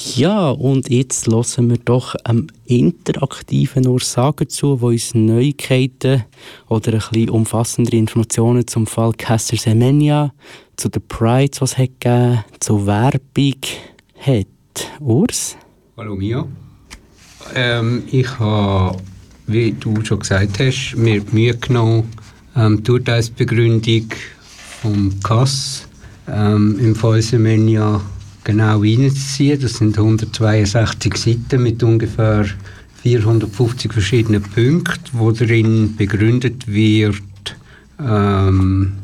Ja, und jetzt hören wir doch einem interaktiven Ursager zu, wo uns Neuigkeiten oder ein bisschen umfassendere Informationen zum Fall Caster Semenya, zu den Prides, was es hat gegeben, zur Werbung hat. Urs? Hallo Mia. Ähm, ich habe, wie du schon gesagt hast, mir Mühe genommen, ähm, die Urteilsbegründung vom KAS ähm, im Fall Semenya genau reinzuziehen. Das sind 162 Seiten mit ungefähr 450 verschiedenen Punkten, wo darin begründet wird, ähm,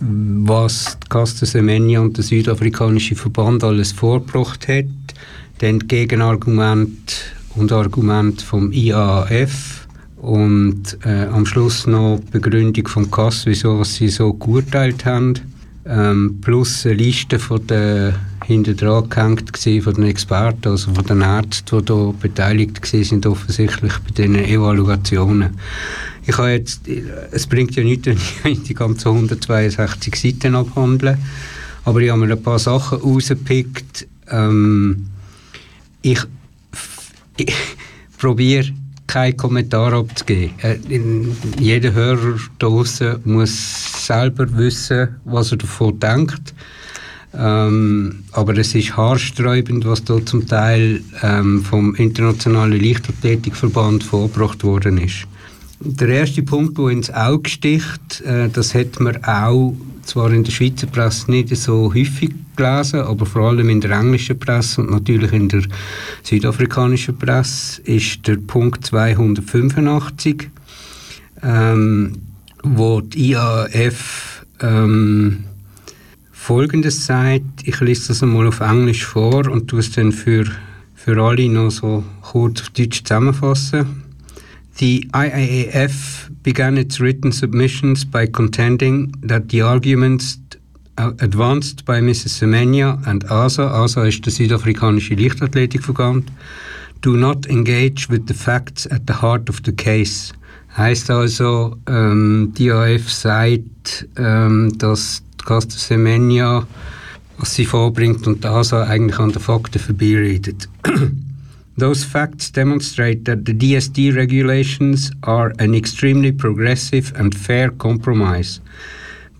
was Casta Semenya und der südafrikanische Verband alles vorgebracht hat. Dann Gegenargument und Argument vom IAF und äh, am Schluss noch die Begründung vom CAS, wieso sie so geurteilt haben. Ähm, plus eine Liste von den hinter dran gehängt von den Experten, also von den Ärzten, die hier beteiligt sind, offensichtlich bei diesen Evaluationen. Ich habe jetzt, es bringt ja nichts, wenn ich die ganzen 162 Seiten abhandle, aber ich habe mir ein paar Sachen rausgepickt. Ähm, ich, ich probiere keinen Kommentar abzugeben. Äh, jeder Hörer draußen muss selber wissen, was er davon denkt. Ähm, aber es ist haarsträubend, was da zum Teil ähm, vom Internationalen Leichtathletikverband vorgebracht worden ist. Der erste Punkt, der ins Auge sticht, äh, das hat man auch zwar in der Schweizer Presse nicht so häufig gelesen, aber vor allem in der englischen Presse und natürlich in der südafrikanischen Presse, ist der Punkt 285, ähm, wo die IAF ähm, Folgendes sagt, ich lese das einmal auf Englisch vor und tue es dann für, für alle noch so kurz auf Deutsch zusammenfassen. The IAAF began its written submissions by contending that the arguments advanced by Mrs. Semenya and ASA, ASA ist der südafrikanische Leichtathletikverband, do not engage with the facts at the heart of the case. Heißt also, ähm, die AF sagt, ähm, dass Caster Semenya, was sie vorbringt und das eigentlich an den Fakten vorbeiredet. Those facts demonstrate that the DSD regulations are an extremely progressive and fair compromise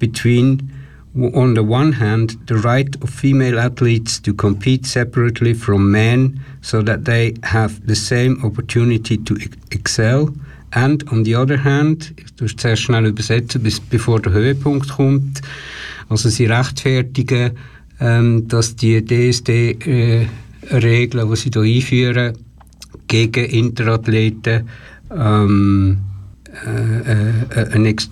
between, on the one hand, the right of female athletes to compete separately from men so that they have the same opportunity to excel, and on the other hand, tue es sehr schnell übersetzen, bis, bevor der Höhepunkt kommt, also sie rechtfertigen, ähm, dass die DSD-Regeln, äh, die sie hier einführen, gegen Interathleten ähm, äh, äh, einen ext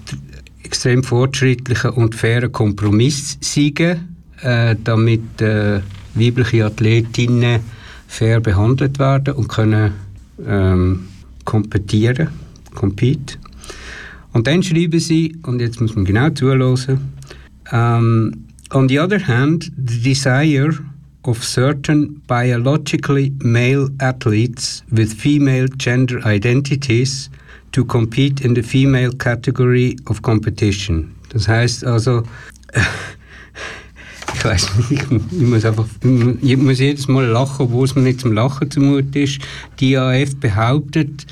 extrem fortschrittlichen und fairen Kompromiss siegen, äh, damit äh, weibliche Athletinnen fair behandelt werden und können ähm, kompetieren, compete. Und dann schreiben sie, und jetzt muss man genau zuhören, um, on the other hand, the desire of certain biologically male athletes with female gender identities to compete in the female category of competition. Das heißt also, ich weiß nicht, ich muss einfach, ich muss jedes Mal lachen, obwohl es mir nicht zum Lachen zumute ist. Die AF behauptet,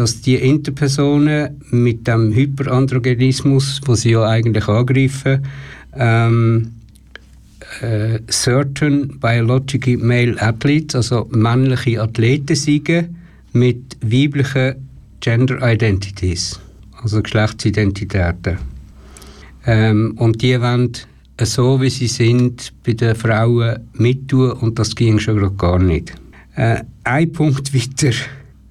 dass die Interpersonen mit dem Hyperandrogenismus, wo sie ja eigentlich angreifen, ähm, äh, certain biological male athletes, also männliche Athleten siegen mit weiblichen Gender Identities, also Geschlechtsidentitäten. Ähm, und die wollen so, wie sie sind, bei den Frauen mittun und das ging schon gar nicht. Äh, ein Punkt weiter,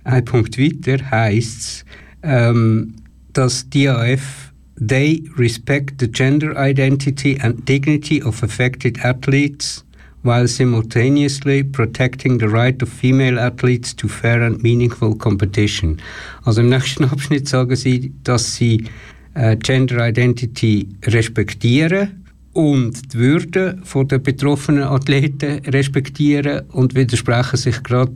ein Punkt weiter heisst ähm, dass DAF They respect the gender identity and dignity of affected athletes while simultaneously protecting the right of female athletes to fair and meaningful competition. Also im nächsten Abschnitt sagen sie, dass sie äh, Gender Identity respektieren und die Würde der betroffenen Athleten respektieren und widersprechen sich gerade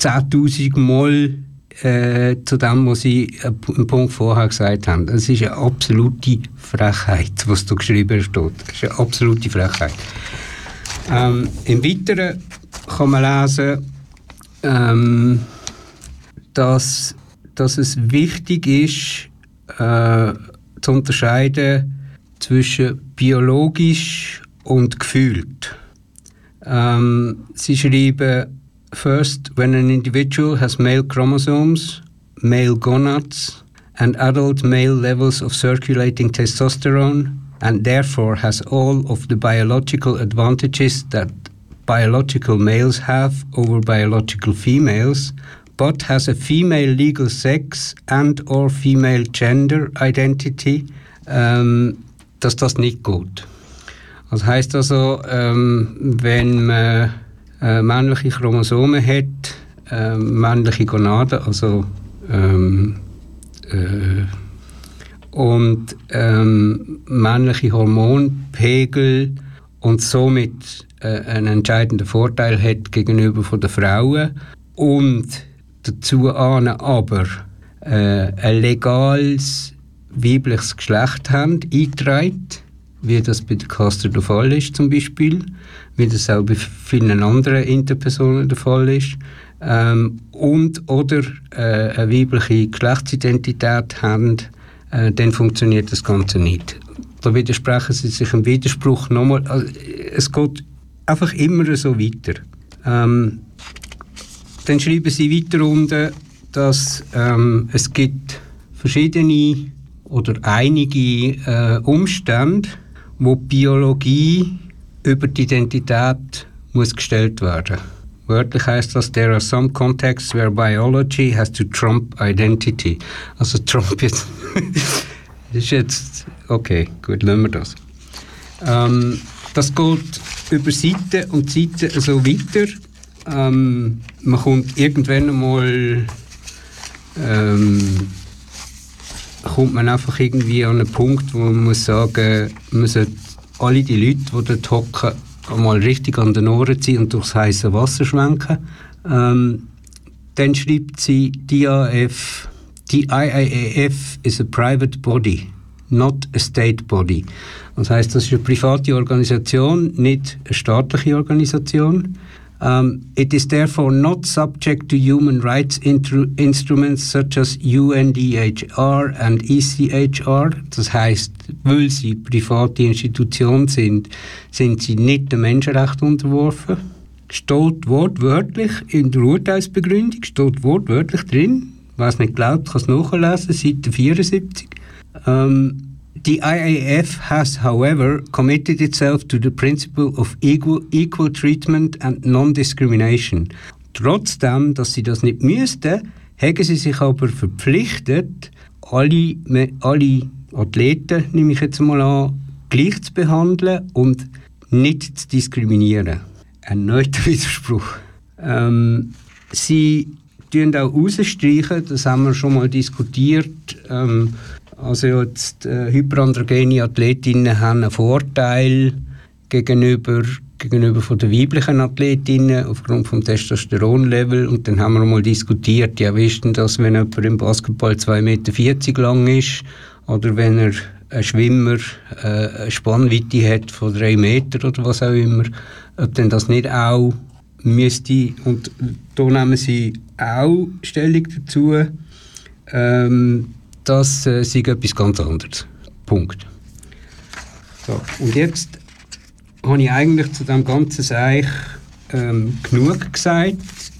10.000 Mal äh, zu dem, was Sie äh, im Punkt vorher gesagt haben. Es ist eine absolute Frechheit, was da geschrieben steht. Es ist eine absolute Frechheit. Ähm, Im Weiteren kann man lesen, ähm, dass, dass es wichtig ist, äh, zu unterscheiden zwischen biologisch und gefühlt. Ähm, sie schreiben, first, when an individual has male chromosomes, male gonads, and adult male levels of circulating testosterone, and therefore has all of the biological advantages that biological males have over biological females, but has a female legal sex and or female gender identity, um, ähm, dass das nicht gut. Das heißt also, ähm, wenn man äh, männliche Chromosomen hat, äh, männliche Gonaden, also ähm, äh, und ähm, männliche Hormonpegel und somit äh, einen entscheidenden Vorteil hat gegenüber von den Frauen und dazu ahnen aber äh, ein legales weibliches Geschlecht haben, eingetragen, wie das bei der Caster der Fall ist zum Beispiel, wie das auch bei vielen anderen Interpersonen der Fall ist, ähm, und oder äh, eine weibliche Geschlechtsidentität haben, äh, dann funktioniert das Ganze nicht. Da widersprechen sie sich im Widerspruch nochmal. Also, es geht einfach immer so weiter. Ähm, dann schreiben sie weiter unten, dass ähm, es gibt verschiedene oder einige äh, Umstände, wo Biologie über die Identität muss gestellt werden. Wörtlich heißt das, there are some contexts where biology has to trump identity. Also Trump jetzt, ist jetzt, okay, gut, lassen wir das. Ähm, das geht über Seiten und Seiten so weiter. Ähm, man kommt irgendwann einmal ähm, kommt man einfach irgendwie an einen Punkt, wo man muss sagen, man sollte alle die Leute, die dort hocken, mal richtig an den Ohren ziehen und durchs heiße Wasser schwenken. Ähm, dann schreibt sie, IAF, die IAAF is a private body, not a state body. Das heißt, das ist eine private Organisation, nicht eine staatliche Organisation. Um, it is therefore not subject to human rights instruments such as UNDHR and ECHR. Das heißt, weil sie private Institutionen sind, sind sie nicht dem Menschenrecht unterworfen. Steht wortwörtlich in der Urteilsbegründung, steht wortwörtlich drin. Wer es nicht glaubt, kann es nachlesen, Seite 74. Um, The IAF has, however, committed itself to the principle of equal, equal treatment and non-discrimination. Trotzdem, dass sie das nicht müssten, haben sie sich aber verpflichtet, alle, alle Athleten, nehme ich jetzt mal an, gleich zu behandeln und nicht zu diskriminieren. Ein neuer Widerspruch. Ähm, sie tun auch rausstreichen, das haben wir schon mal diskutiert, ähm, also jetzt äh, hyperandrogene Athletinnen haben einen Vorteil gegenüber gegenüber von den weiblichen Athletinnen aufgrund vom Testosteronlevel. Und dann haben wir mal diskutiert, ja wie ist denn das, wenn jemand im Basketball 2,40 Meter lang ist? Oder wenn er ein Schwimmer äh, eine Spannweite hat von 3 Meter oder was auch immer, ob denn das nicht auch müsste. Und da nehmen sie auch Stellung dazu, ähm, das äh, sei etwas ganz anderes. Punkt. So, und jetzt habe ich eigentlich zu dem ganzen Seich ähm, genug gesagt.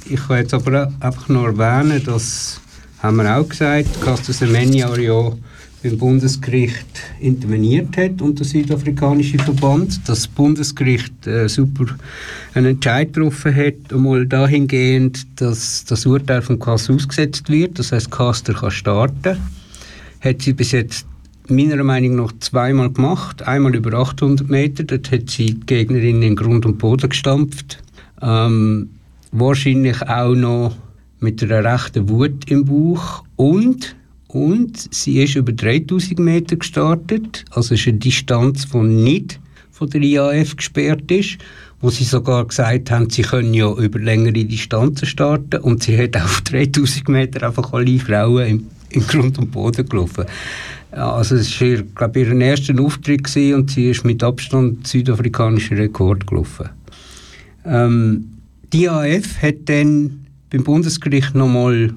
Ich kann jetzt aber einfach noch erwähnen, dass, haben wir auch gesagt, Castor Semenya ja beim Bundesgericht interveniert hat und der südafrikanische Verband, das Bundesgericht äh, super einen Entscheid getroffen hat, einmal dahingehend, dass das Urteil von Kass ausgesetzt wird, das heißt Caster kann starten hat sie bis jetzt meiner Meinung nach zweimal gemacht. Einmal über 800 Meter, dort hat sie die Gegnerin in Grund und Boden gestampft. Ähm, wahrscheinlich auch noch mit einer rechten Wut im Bauch. Und und sie ist über 3000 Meter gestartet, also ist eine Distanz, die nicht von der IAF gesperrt ist, wo sie sogar gesagt haben, sie können ja über längere Distanzen starten. Und sie hat auf 3000 Meter einfach alle Frauen im in Grund und Boden gelaufen. Also es war, glaube ich, ihr erster Auftritt und sie ist mit Abstand südafrikanischen Rekord gelaufen. Ähm, die IAF hat dann beim Bundesgericht nochmal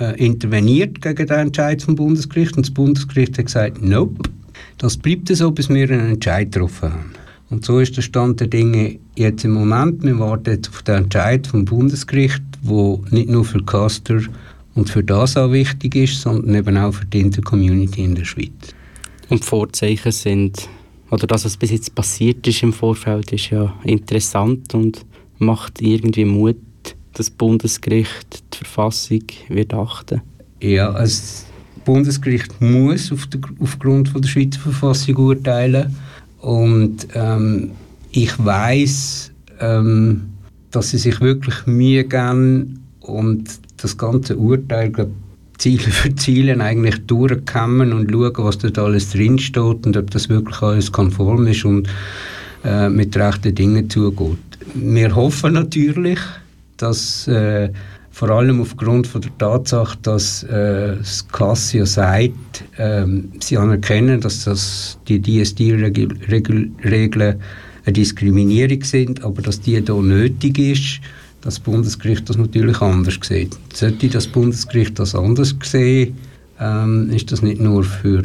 äh, interveniert gegen den Entscheid vom Bundesgericht und das Bundesgericht hat gesagt, nope, das bleibt so, bis wir einen Entscheid getroffen haben. Und so ist der Stand der Dinge jetzt im Moment. Wir warten jetzt auf den Entscheid vom Bundesgericht, wo nicht nur für Caster und für das auch wichtig ist, sondern eben auch für die Intercommunity in der Schweiz. Und die Vorzeichen sind, oder das, was bis jetzt passiert ist im Vorfeld, ist ja interessant und macht irgendwie Mut, dass das Bundesgericht die Verfassung wird achten. Ja, also das Bundesgericht muss auf der, aufgrund von der Schweizer Verfassung urteilen und ähm, ich weiß, ähm, dass sie sich wirklich Mühe geben und das ganze Urteil, glaub, Ziele für Ziele eigentlich durchkommen und schauen, was dort alles drinsteht und ob das wirklich alles konform ist und äh, mit rechten Dingen zugeht. Wir hoffen natürlich, dass äh, vor allem aufgrund von der Tatsache, dass äh, das Cassia sagt, äh, sie anerkennen, dass das die DSD-Regeln eine Diskriminierung sind, aber dass die hier nötig ist, das Bundesgericht das natürlich anders sieht. Sollte das Bundesgericht das anders sehen, ähm, ist das nicht nur für,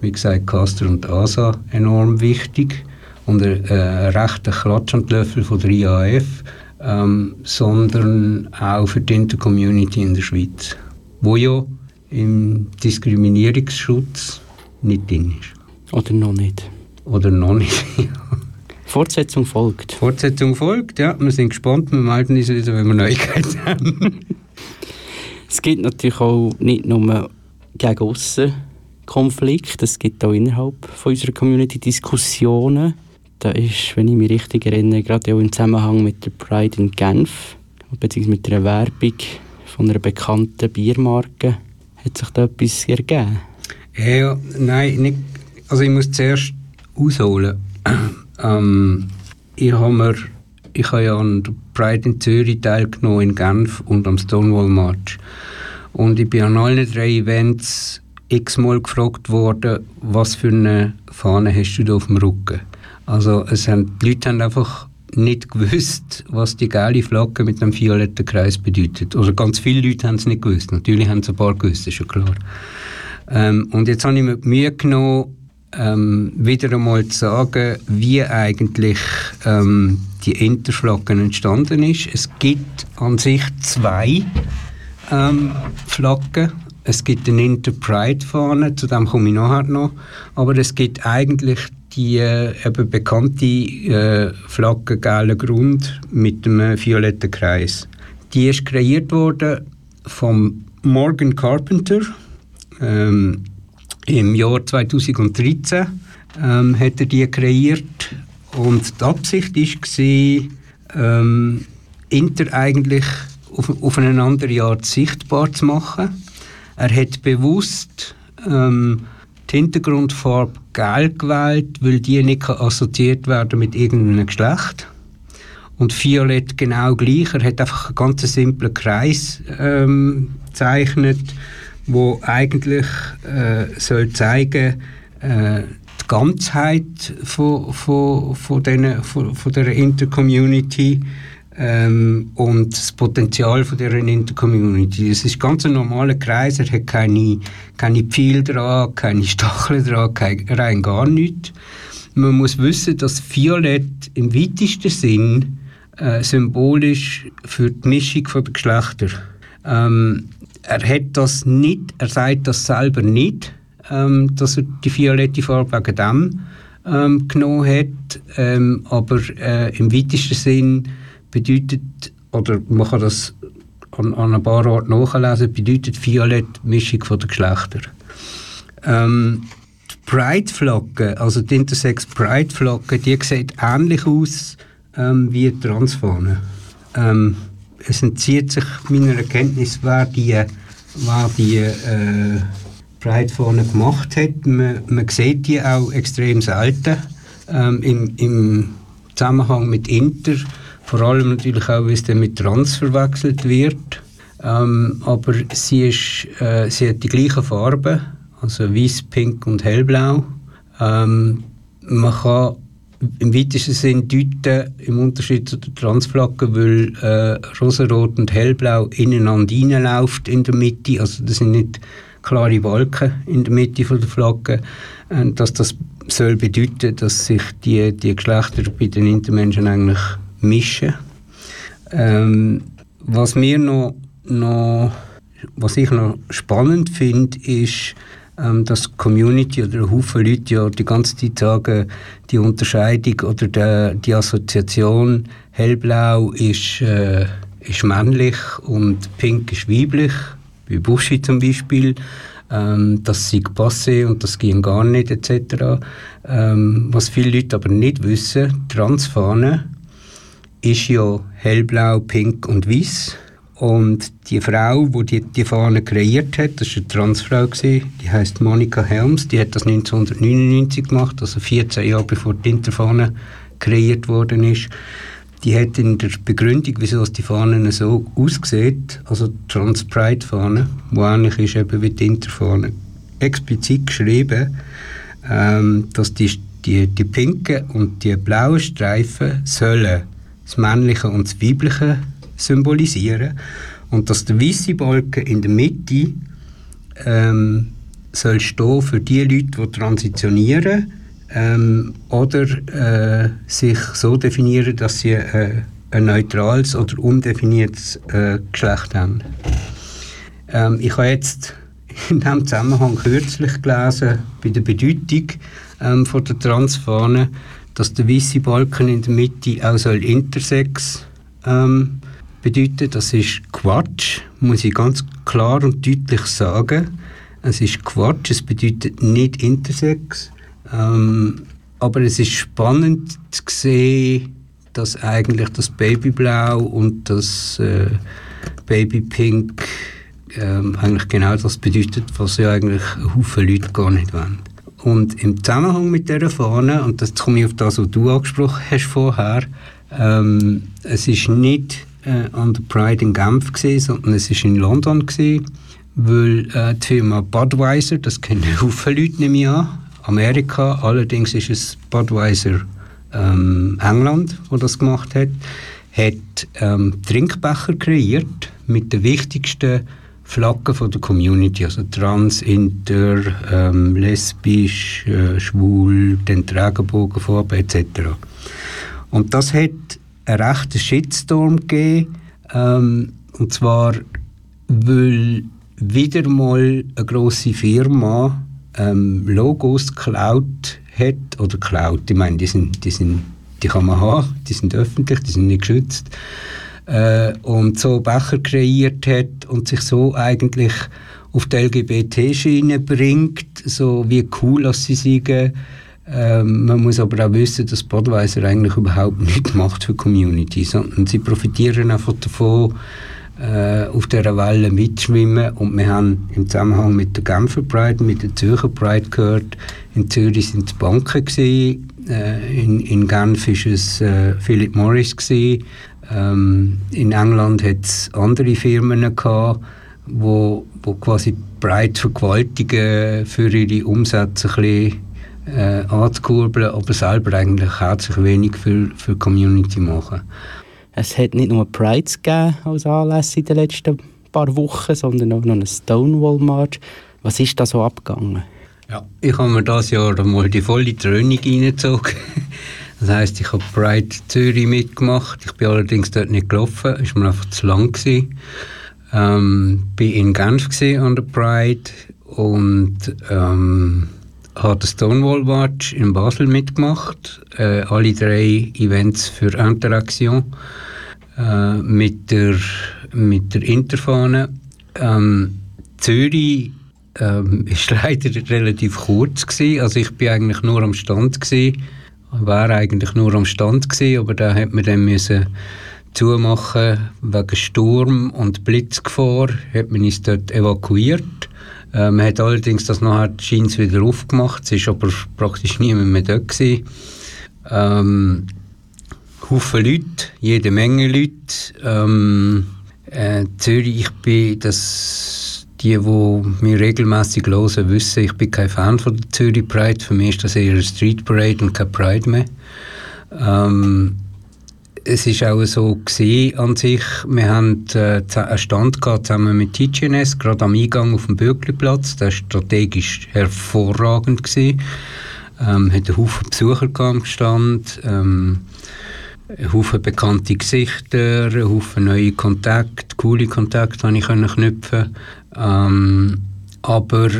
wie gesagt, Caster und ASA enorm wichtig und ein äh, rechter Klatsch an Löffel von der IAF, ähm, sondern auch für die Intercommunity in der Schweiz, wo ja im Diskriminierungsschutz nicht drin ist. Oder noch nicht. Oder noch nicht, Fortsetzung folgt. Fortsetzung folgt, ja. Wir sind gespannt. Wir melden uns wieder, wenn wir Neuigkeiten haben. es gibt natürlich auch nicht nur gegen aussen Konflikte, es gibt auch innerhalb von unserer Community Diskussionen. Da ist, wenn ich mich richtig erinnere, gerade auch im Zusammenhang mit der Pride in Genf, beziehungsweise mit einer Werbung von einer bekannten Biermarke, hat sich da etwas ergeben? Ja, nein, nicht, also ich muss zuerst ausholen. Ähm, ich habe ich habe ja an der Pride in Zürich teilgenommen, in Genf und am Stonewall March. Und ich bin an allen drei Events x-mal gefragt worden, was für eine Fahne hast du da auf dem Rücken? Also es haben, die Leute haben einfach nicht gewusst, was die gelbe Flagge mit dem violetten Kreis bedeutet. Oder ganz viele Leute haben es nicht gewusst. Natürlich haben es ein paar gewusst, ist schon klar. Ähm, und jetzt habe ich mir die Mühe genommen, ähm, wieder einmal zu sagen, wie eigentlich ähm, die Interflaggen entstanden ist. Es gibt an sich zwei ähm, Flaggen. Es gibt eine Interpride-Fahne, zu dem komme ich nachher noch. Aber es gibt eigentlich die äh, eben bekannte äh, Flagge gelber Grund mit dem violetten Kreis. Die ist kreiert worden von Morgan Carpenter. Ähm, im Jahr 2013 ähm, hat er die kreiert und die Absicht war, ähm, Inter eigentlich auf, auf eine andere Art sichtbar zu machen. Er hat bewusst ähm, die Hintergrundfarbe gelb gewählt, weil die nicht assoziiert werden mit irgendeinem Geschlecht. Und Violett genau gleich. Er hat einfach einen ganz simplen Kreis ähm, gezeichnet wo eigentlich äh, soll zeigen äh, die Ganzheit von, von, von, den, von, von der Intercommunity ähm, und das Potenzial von der Intercommunity. Es ist ganz ein normaler Kreis, er hat keine, keine Pfeile dran, keine Stacheln dran, kein, rein gar nichts. Man muss wissen, dass Violett im weitesten Sinn äh, symbolisch für die Mischung der Geschlechter. Ähm, er hat das nicht, er sagt das selber nicht, ähm, dass er die violette Farbe wegen dem ähm, genommen hat, ähm, aber äh, im weitesten Sinn bedeutet, oder man kann das an, an ein paar Orten nachlesen, bedeutet Violett Mischung von den Geschlechtern. Ähm, Pride-Flagge, also die Intersex Pride-Flagge, die sieht ähnlich aus ähm, wie die Transfahne. Ähm, es entzieht sich meiner Erkenntnis, wer die, wer die äh, Pride-Fahne gemacht hat. Man, man sieht die auch extrem selten ähm, im, im Zusammenhang mit Inter. Vor allem natürlich auch, wie es dann mit Trans verwechselt wird. Ähm, aber sie, ist, äh, sie hat die gleichen Farben, also weiß, pink und hellblau. Ähm, man kann im weitesten Sinn deuten, im Unterschied zu der Transflagge, weil äh, rosarot und hellblau ineinander reinläuft in der Mitte, also das sind nicht klare Wolken in der Mitte von der Flagge, äh, dass das soll bedeuten, dass sich die, die Geschlechter bei den Intermenschen eigentlich mischen. Ähm, was mir noch, noch, was ich noch spannend finde, ist, ähm, dass Community oder ein Haufen Leute ja die ganze Zeit sagen, die Unterscheidung oder der, die Assoziation hellblau ist, äh, ist männlich und pink ist weiblich, wie Buschi zum Beispiel. Ähm, das sei passé und das ging gar nicht etc. Ähm, was viele Leute aber nicht wissen, Transfahne ist ja hellblau, pink und weiß und die Frau, die die, die Fahne kreiert hat, das war eine Transfrau, die heißt Monika Helms, die hat das 1999 gemacht, also 14 Jahre bevor die Interfahne kreiert worden ist. Die hat in der Begründung, wieso die Fahne so aussieht, also die Trans-Pride-Fahne, die ähnlich ist eben wie die Interfahne, explizit geschrieben, ähm, dass die, die, die pinken und die blauen Streifen sollen das Männliche und das Weibliche symbolisieren und dass der weiße Balken in der Mitte ähm, soll stehen für die Leute, die transitionieren ähm, oder äh, sich so definieren, dass sie äh, ein neutrales oder undefiniertes äh, Geschlecht haben. Ähm, ich habe jetzt in diesem Zusammenhang kürzlich gelesen, bei der Bedeutung ähm, von der Transfahne, dass der weiße Balken in der Mitte auch soll intersex ähm, bedeuten. Das ist Quatsch, muss ich ganz klar und deutlich sagen. Es ist Quatsch, es bedeutet nicht Intersex. Ähm, aber es ist spannend zu sehen, dass eigentlich das Babyblau und das äh, Babypink ähm, eigentlich genau das bedeutet, was ja eigentlich Haufen Leute gar nicht wollen. Und im Zusammenhang mit dieser Fahne, und das komme ich auf das, was du angesprochen hast vorher, ähm, es ist nicht äh, an der Pride in Genf gewesen, sondern es ist in London gewesen, weil äh, die Firma Budweiser, das kennen viele Leute nicht mehr an, Amerika, allerdings ist es Budweiser ähm, England, wo das gemacht hat, hat ähm, Trinkbecher kreiert mit den wichtigsten Flaggen von der Community, also trans, inter, ähm, lesbisch, äh, schwul, den Regenbogenfarbe etc. Und das hat einen rechten Shitstorm gegeben, ähm, und zwar, weil wieder mal eine grosse Firma ähm, Logos geklaut hat, oder geklaut, ich meine, die, sind, die, sind, die kann man haben, die sind öffentlich, die sind nicht geschützt, äh, und so Becher kreiert hat und sich so eigentlich auf die LGBT-Schiene bringt, so wie cool dass sie sagen, ähm, man muss aber auch wissen, dass Budweiser eigentlich überhaupt nichts macht für Community, sondern sie profitieren einfach davon, äh, auf dieser Welle mitschwimmen. Und wir haben im Zusammenhang mit der Genfer Pride, mit der Zürcher Pride gehört, in Zürich sind es Banken gewesen, äh, in, in Genf war es äh, Philip Morris gewesen, ähm, in England hat es andere Firmen gehabt, wo, wo quasi breit vergewaltigen für ihre Umsätze ein bisschen äh, anzukurbeln, aber selber eigentlich herzlich wenig für, für die Community machen. Es hat nicht nur Prides gegeben als Anlässe in den letzten paar Wochen, sondern auch noch einen Stonewall March. Was ist da so abgegangen? Ja, ich habe mir das Jahr mal die volle Trönung reingezogen. Das heisst, ich habe Pride Zürich mitgemacht. Ich bin allerdings dort nicht gelaufen, es war mir einfach zu lang. Gewesen. Ähm, bin in Genf an der Pride und ähm, habe den Stonewall Watch in Basel mitgemacht. Äh, alle drei Events für Interaction äh, mit, der, mit der Interfahne. Ähm, Zürich ähm, leider relativ kurz gewesen. Also ich bin eigentlich nur am Stand gewesen. War eigentlich nur am Stand gewesen, aber da hat man dann müssen zumachen wegen Sturm und Blitzgefahr. Hat man uns dort evakuiert. Äh, man hat allerdings das nachher scheint wieder aufgemacht. Es war aber praktisch niemand mehr dort gewesen. Ähm, Haufen Leute, jede Menge Leute. Ähm, äh, Zürich, ich bin das die, die mich regelmäßig hören, wissen, ich bin kein Fan von der Zürich Pride. Für mich ist das eher eine Street Parade und keine Pride mehr. Ähm, es ist auch so gesehen an sich. Wir haben äh, einen Stand gehabt, zusammen mit TGNS, gerade am Eingang auf dem Bürgliplatz. Der war strategisch hervorragend gewesen. Ähm, hat einen Haufen Besucher am Stand, ähm, einen Haufen bekannte Gesichter, einen Haufen neue Kontakte, coole Kontakte, die ich knüpfen ähm, aber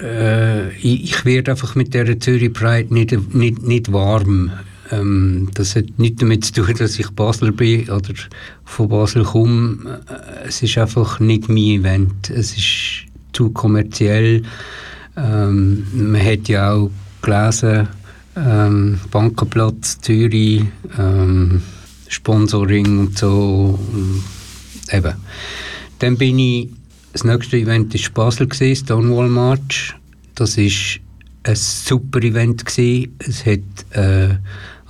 äh, ich, ich werde einfach mit der Zürich Pride nicht, nicht, nicht warm. Ähm, das hat nichts damit zu tun, dass ich Basler bin oder von Basel komme. Äh, es ist einfach nicht mein Event. Es ist zu kommerziell. Ähm, man hat ja auch gelesen, ähm, Bankenplatz, Zürich, ähm, Sponsoring und so. Eben. Dann bin ich, das nächste Event war Basel, gewesen, Stonewall March. Das war ein super Event. Gewesen. Es hat äh,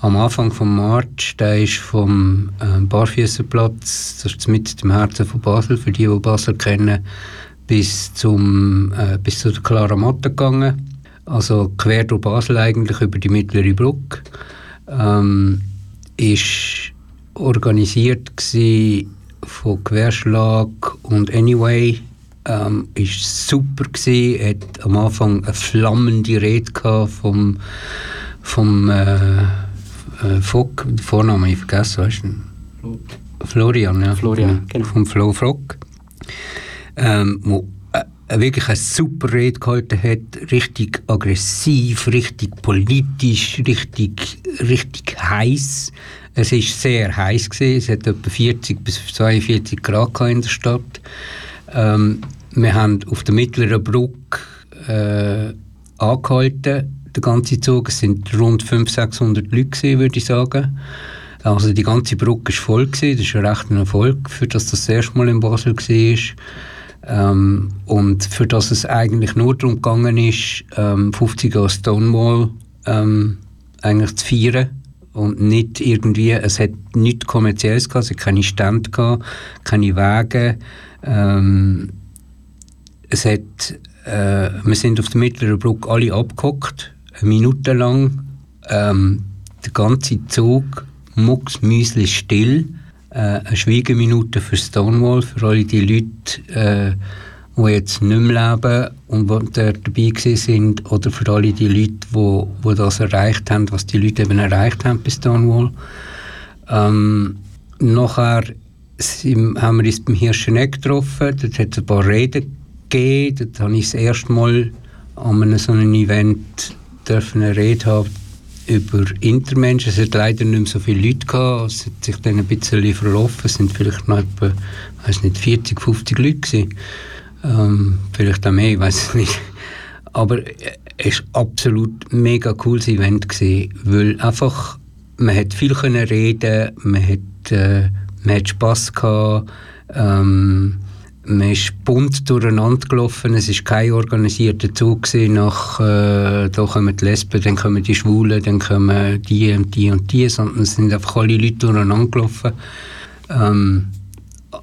am Anfang vom March, der ist vom äh, Barfüßerplatz, das ist mit dem Herzen von Basel, für die, die Basel kennen, bis, zum, äh, bis zu der Clara Matte gegangen. Also quer durch Basel eigentlich über die mittlere Brücke. Ähm, ist organisiert von Querschlag und Anyway. Ähm, ist super gewesen, hat am Anfang eine flammende Rede vom, vom äh, äh, Fock, den Vornamen ich vergessen, weißt du? Florian, ja. Florian, genau. Vom Flo Frock. Ähm, wo äh, wirklich eine super Rede gehalten hat, richtig aggressiv, richtig politisch, richtig, richtig heiß. Es ist sehr heiß gewesen. Es hat etwa 40 bis 42 Grad in der Stadt. Ähm, wir haben auf der mittleren Brücke äh, angehalten der ganze Zug. Es sind rund 500, 600 Leute gewesen, würde ich sagen. Also die ganze Brücke war voll. Gewesen. Das ist ein recht ein Erfolg, für das, das erste Mal in Basel war. Ähm, und für das es eigentlich nur darum gegangen ist, ähm, 50 Jahre Stonewall ähm, eigentlich zu feiern und nicht irgendwie, es hat nichts Kommerzielles gehabt, es hat keine Stände gehabt, keine Wege, ähm, es hat, äh, wir sind auf der Mittleren Brücke alle abgehockt, eine Minute lang, ähm, der ganze Zug mucksmüsli still, äh, eine Schweigeminute für Stonewall, für alle die Leute, äh, die jetzt nicht mehr leben und die da dabei sind, oder für alle die Leute, die, die das erreicht haben, was die Leute eben erreicht haben bei Stonewall. Ähm, nachher sind, haben wir uns beim Hirscheneck getroffen, dort hat es ein paar Reden gegeben, dort habe ich das erste Mal an einem so einem Event dürfen eine Rede haben über Intermenschen. Es hat leider nicht mehr so viele Leute gehabt. Es hat sich dann ein bisschen verlaufen. Es sind vielleicht noch etwa, weiß nicht, 40, 50 Leute gewesen. Ähm, vielleicht auch mehr, ich weiß es nicht. Aber es war absolut mega cooles Event gewesen, weil einfach man hat viel können reden, man hat, äh, man hat Spass gehabt, ähm, man ist bunt durcheinander gelaufen. Es war kein organisierter Zug nach, äh, da kommen die Lesben, dann kommen die Schwulen, dann kommen die und die und die, sondern es sind einfach alle Leute durcheinander gelaufen. Ähm,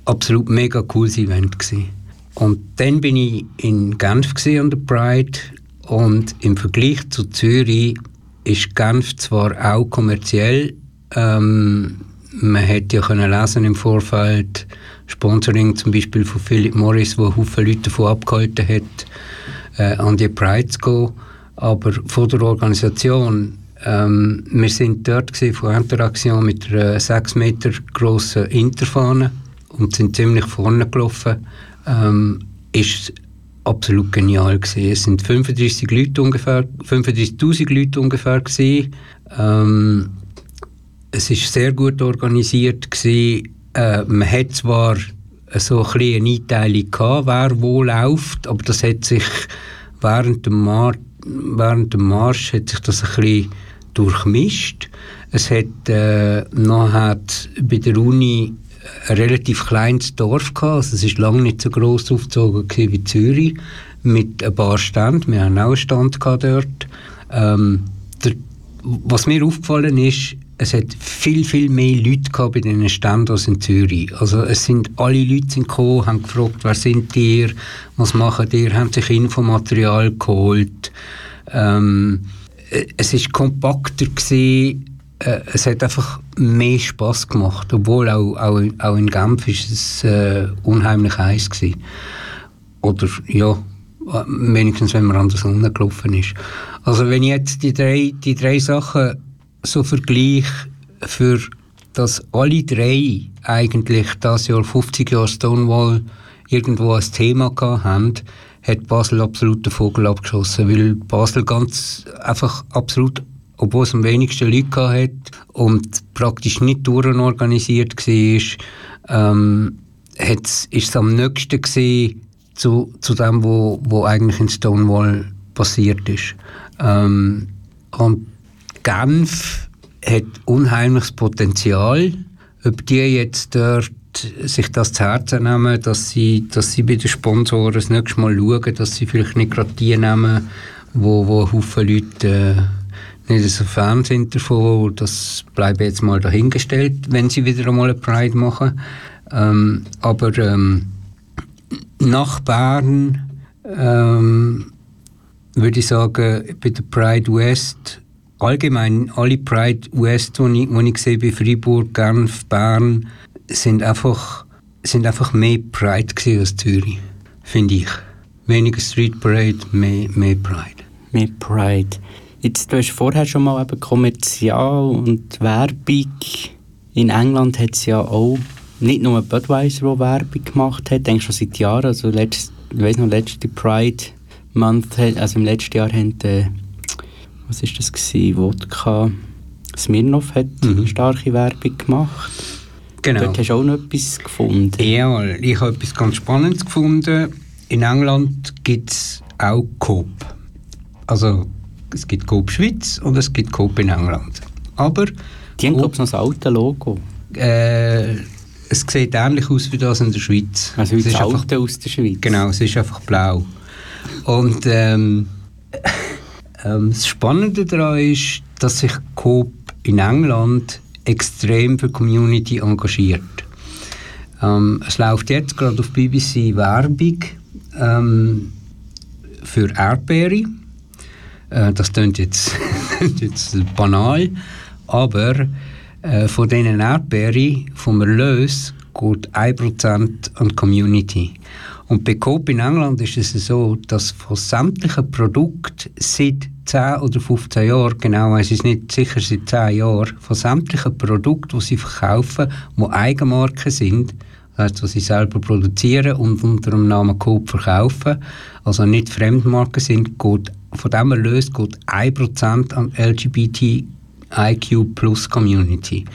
absolut mega cooles Event gewesen. Und dann bin ich in Genf an der Pride und im Vergleich zu Zürich ist Genf zwar auch kommerziell, ähm, man hätte ja können lesen im Vorfeld Sponsoring zum Beispiel von Philip Morris, wo viele Leute davon abgehalten hat, äh, an die Pride zu gehen. Aber von der Organisation, ähm, wir sind dort von Interaktion mit einer 6 Meter grossen Interfahne und sind ziemlich vorne gelaufen. Ähm, ist absolut genial gewesen. Es sind 35 Leute ungefähr, 35.000 Leute ungefähr gewesen. Ähm, es ist sehr gut organisiert gewesen. Äh, man hat zwar so ein eine Einteilung gehabt, wer wo läuft, aber das hat sich während dem, Mar während dem Marsch hat sich das ein bisschen durchmischt. Es hat äh, nachher bei der Uni ein relativ kleines Dorf gehabt, also es ist lange nicht so groß aufgezogen wie Zürich, mit ein paar Ständen. Wir haben auch einen Stand dort. Ähm, der, was mir aufgefallen ist, es hat viel, viel mehr Leute gehabt bei diesen Ständen als in Zürich. Also es sind alle Leute sind gekommen, haben gefragt, wer sind ihr, was machen ihr, haben sich Infomaterial geholt. Ähm, es ist kompakter gewesen, äh, es hat einfach mehr Spaß gemacht, obwohl auch, auch, auch in Genf ist es äh, unheimlich heiß gewesen. Oder ja, wenigstens wenn man an der Sonne gelaufen ist. Also wenn ich jetzt die drei, die drei Sachen so vergleiche, für dass alle drei eigentlich das Jahr 50 Jahre Stonewall irgendwo als Thema haben, hat Basel absolut den Vogel abgeschossen, weil Basel ganz einfach absolut, obwohl es am wenigsten Leute hat und praktisch nicht durchorganisiert war, ähm, ist es am nächsten gesehen zu, zu dem, wo, wo eigentlich in Stonewall passiert ist. Ähm, und Genf hat unheimliches Potenzial. Ob die jetzt dort sich das zu Herzen nehmen, dass sie, dass sie bei den Sponsoren das nächste Mal schauen, dass sie vielleicht nicht gerade die nehmen, wo, wo Haufen Leute äh, nicht so Fan sind davon. Das bleibt jetzt mal dahingestellt, wenn sie wieder einmal eine Pride machen. Ähm, aber ähm, nach ähm, würde ich sagen, bei der Pride West, allgemein alle Pride West, die ich, ich sehe bei Freiburg, Genf, Bern, sind einfach, sind einfach mehr Pride als Zürich, finde ich. Weniger Street Parade, mehr, mehr Pride. Mehr Pride. Jetzt, du hast vorher schon mal eben kommerzial und Werbung. In England hat es ja auch nicht nur Budweiser, der Werbung gemacht hat, denke schon seit Jahren. Also letzt, ich weiß noch, letzte Pride Month, also im letzten Jahr haben, äh, was ist das gewesen, Wodka Smirnoff hat mhm. starke Werbung gemacht. Genau. Dort hast du auch noch etwas gefunden. Ja, ich habe etwas ganz Spannendes gefunden. In England gibt es auch Coop. Also es gibt Coop Schweiz und es gibt Coop in England. Aber die haben, glaube ich, noch das alte Logo. Äh, es sieht ähnlich aus wie das in der Schweiz. Also wie das alte einfach, aus der Schweiz? Genau, es ist einfach blau. Und ähm, ähm, das Spannende daran ist, dass sich Coop in England extrem für Community engagiert. Ähm, es läuft jetzt gerade auf BBC Werbung ähm, für Erdbeere. Äh, das klingt jetzt, jetzt banal, aber äh, von diesen Erdbeeren, vom Erlös, geht 1% an die Community. Und bei Coop in England ist es so, dass von sämtlichen Produkten seit 10 oder 15 Jahren, genau es nicht, sicher seit 10 Jahren, von sämtlichen Produkten, die sie verkaufen, die Eigenmarken sind, das heißt, was sie selber produzieren und unter dem Namen Coop verkaufen, also nicht Fremdmarken sind, geht, von dem Erlös geht 1% an LGBT IQ Plus Community.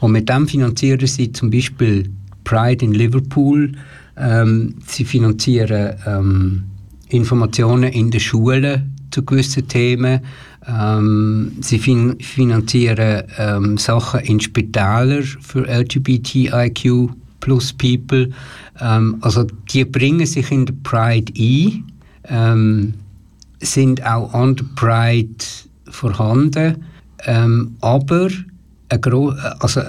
Und mit dem finanzieren sie zum Beispiel Pride in Liverpool, ähm, sie finanzieren ähm, Informationen in den Schulen zu gewissen Themen. Ähm, sie fin finanzieren ähm, Sachen in Spitälern für LGBTIQ plus People. Ähm, also die bringen sich in der Pride ein, ähm, sind auch an der Pride vorhanden, aber ein also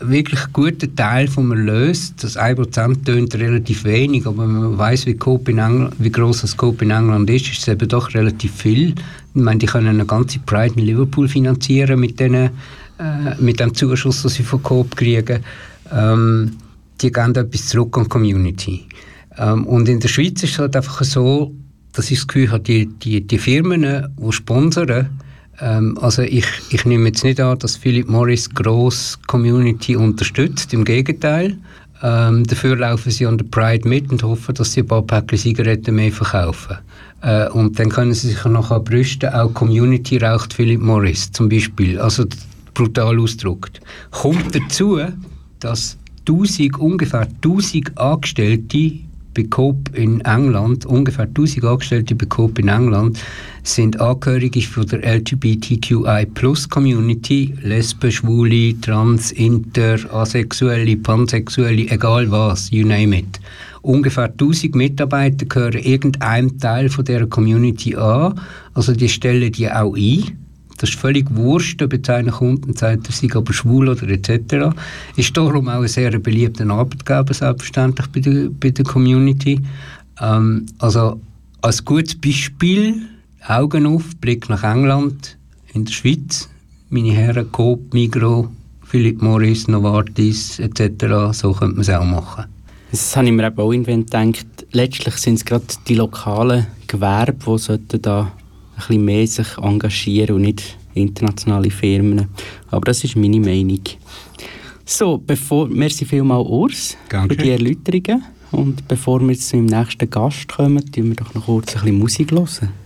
wirklich guter Teil vom Erlös, das 1% tönt relativ wenig, aber wenn man weiß, wie, wie groß das Coop in England ist, ist es eben doch relativ viel. Ich meine, die können eine ganze Pride in Liverpool finanzieren mit, denen, äh, mit dem Zuschuss, den sie von Coop kriegen. Ähm, die geben etwas zurück an die Community. Ähm, und in der Schweiz ist es halt einfach so, dass ich das Gefühl habe, die, die, die Firmen, die sponsern, ähm, also ich, ich nehme jetzt nicht an, dass Philip Morris gross Community unterstützt, im Gegenteil. Ähm, dafür laufen sie an der Pride mit und hoffen, dass sie ein paar Päckchen Zigaretten mehr verkaufen. Äh, und dann können sie sich nachher brüsten, auch Community raucht Philip Morris zum Beispiel. Also brutal ausgedrückt. Kommt dazu, dass 1000, ungefähr 1000 Angestellte bei Coop in England, ungefähr 1000 Angestellte bei Coop in England, sind Angehörige von der LGBTQI Plus Community, Lesben, Schwule, Trans, Inter, Asexuelle, Pansexuelle, egal was, you name it. Ungefähr 1000 Mitarbeiter gehören irgendeinem Teil von dieser Community an, also die stellen die auch ein Das ist völlig wurscht, ob jetzt einer kommt und sagt, er sei aber schwul oder etc. Ist darum auch ein sehr beliebter Arbeitgeber, selbstverständlich bei der, bei der Community. Ähm, also als gutes Beispiel, Augen auf, Blick nach England, in der Schweiz, meine Herren, Coop, Migro, Philip Morris, Novartis etc., so könnte man es auch machen. Das habe ich mir eben auch gedacht. Letztlich sind es gerade die lokalen Gewerbe, die da ein bisschen mehr sich engagieren und nicht internationale Firmen. Aber das ist meine Meinung. So, bevor, merci vielmals Urs Danke. für die Erläuterungen. Und bevor wir zum nächsten Gast kommen, tun wir doch noch kurz ein bisschen Musik hören.